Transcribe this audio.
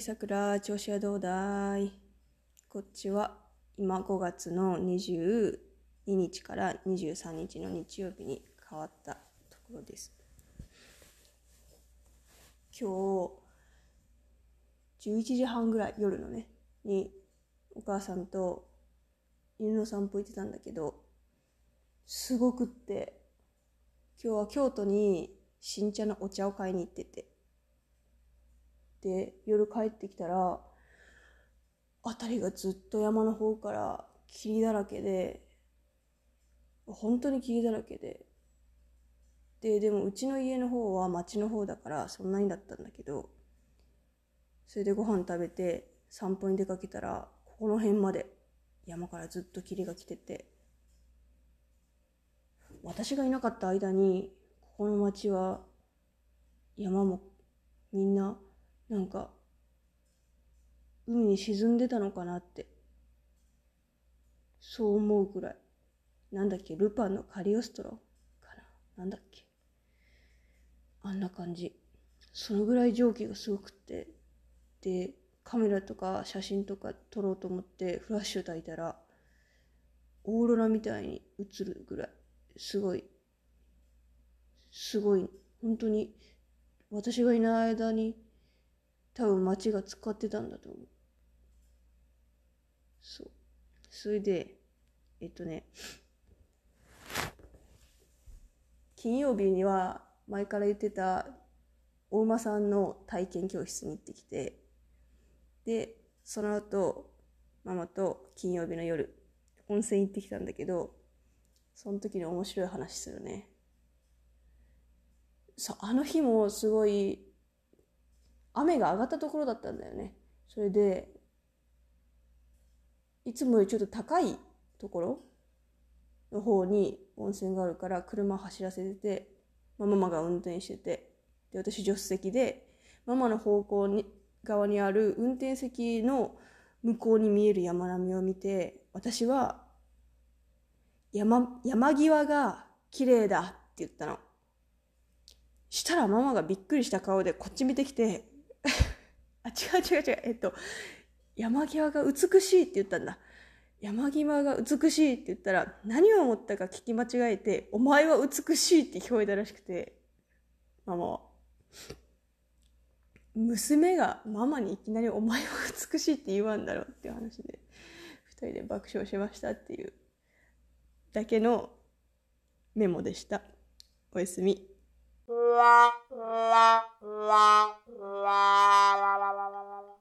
りさくら、調子はどうだい？こっちは今5月の22日から23日の日曜日に変わったところです。今日、11時半ぐらい、夜のね、にお母さんと犬の散歩行ってたんだけど、すごくって、今日は京都に新茶のお茶を買いに行ってて、で夜帰ってきたら辺りがずっと山の方から霧だらけで本当に霧だらけでででもうちの家の方は町の方だからそんなにだったんだけどそれでご飯食べて散歩に出かけたらここの辺まで山からずっと霧が来てて私がいなかった間にここの町は山もみんななんか海に沈んでたのかなって。そう思うぐらい。なんだっけ？ルパンのカリオストロ？かな？なんだっけ？あんな感じ。そのぐらい蒸気がすごくって。でカメラとか写真とか撮ろうと思ってフラッシュ焚いたらオーロラみたいに映るぐらい。すごい。すごい。本当に私がいない間に多分町が使ってたんだと思う。そう。それでえっとね。金曜日には前から言ってたお馬さんの体験教室に行ってきてでその後ママと金曜日の夜温泉行ってきたんだけどその時に面白い話するね。そうあの日もすごい雨が上がったところだったんだよね。それでいつもよりちょっと高いところの方に温泉があるから車走らせてて、まあ、ママが運転しててで私助手席でママの方向に側にある運転席の向こうに見える山並みを見て私は山山際が綺麗だって言ったの。したらママがびっくりした顔でこっち見てきて違う違う違う。えっと山際が美しいって言ったんだ。山際が美しいって言ったら何を思ったか聞き間違えて「お前は美しい」って聞こえたらしくてママは。娘がママにいきなり「お前は美しい」って言わんだろうっていう話で2人で爆笑しましたっていうだけのメモでしたおやすみ。la la la la la la la